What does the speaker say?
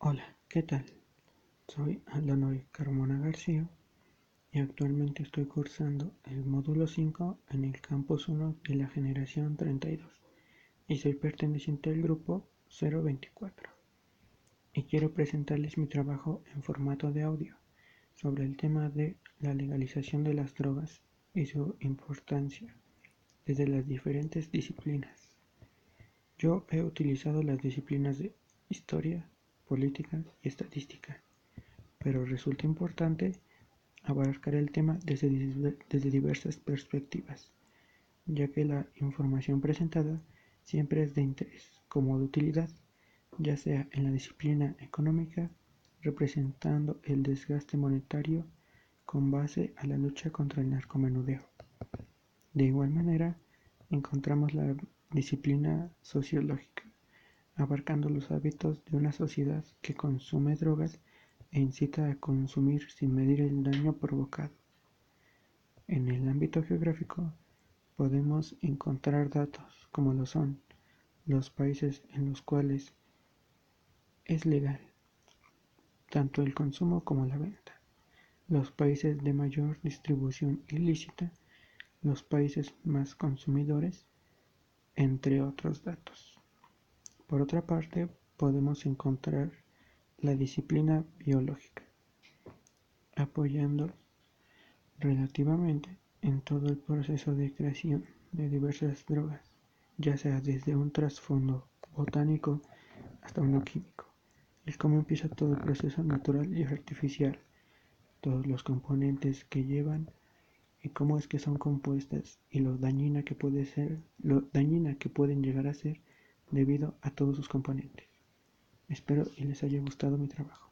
Hola, ¿qué tal? Soy Aldanoy Carmona García y actualmente estoy cursando el módulo 5 en el campus 1 de la generación 32 y soy perteneciente al grupo 024. Y quiero presentarles mi trabajo en formato de audio sobre el tema de la legalización de las drogas y su importancia desde las diferentes disciplinas. Yo he utilizado las disciplinas de historia, política y estadística, pero resulta importante abarcar el tema desde, desde diversas perspectivas, ya que la información presentada siempre es de interés como de utilidad, ya sea en la disciplina económica, representando el desgaste monetario con base a la lucha contra el narcomenudeo. De igual manera, encontramos la disciplina sociológica, abarcando los hábitos de una sociedad que consume drogas e incita a consumir sin medir el daño provocado. En el ámbito geográfico podemos encontrar datos como lo son los países en los cuales es legal tanto el consumo como la venta, los países de mayor distribución ilícita, los países más consumidores, entre otros datos. Por otra parte, podemos encontrar la disciplina biológica, apoyando relativamente en todo el proceso de creación de diversas drogas, ya sea desde un trasfondo botánico hasta uno químico, el cómo empieza todo el proceso natural y artificial, todos los componentes que llevan y cómo es que son compuestas y lo dañina que puede ser, lo dañina que pueden llegar a ser debido a todos sus componentes. Espero y les haya gustado mi trabajo.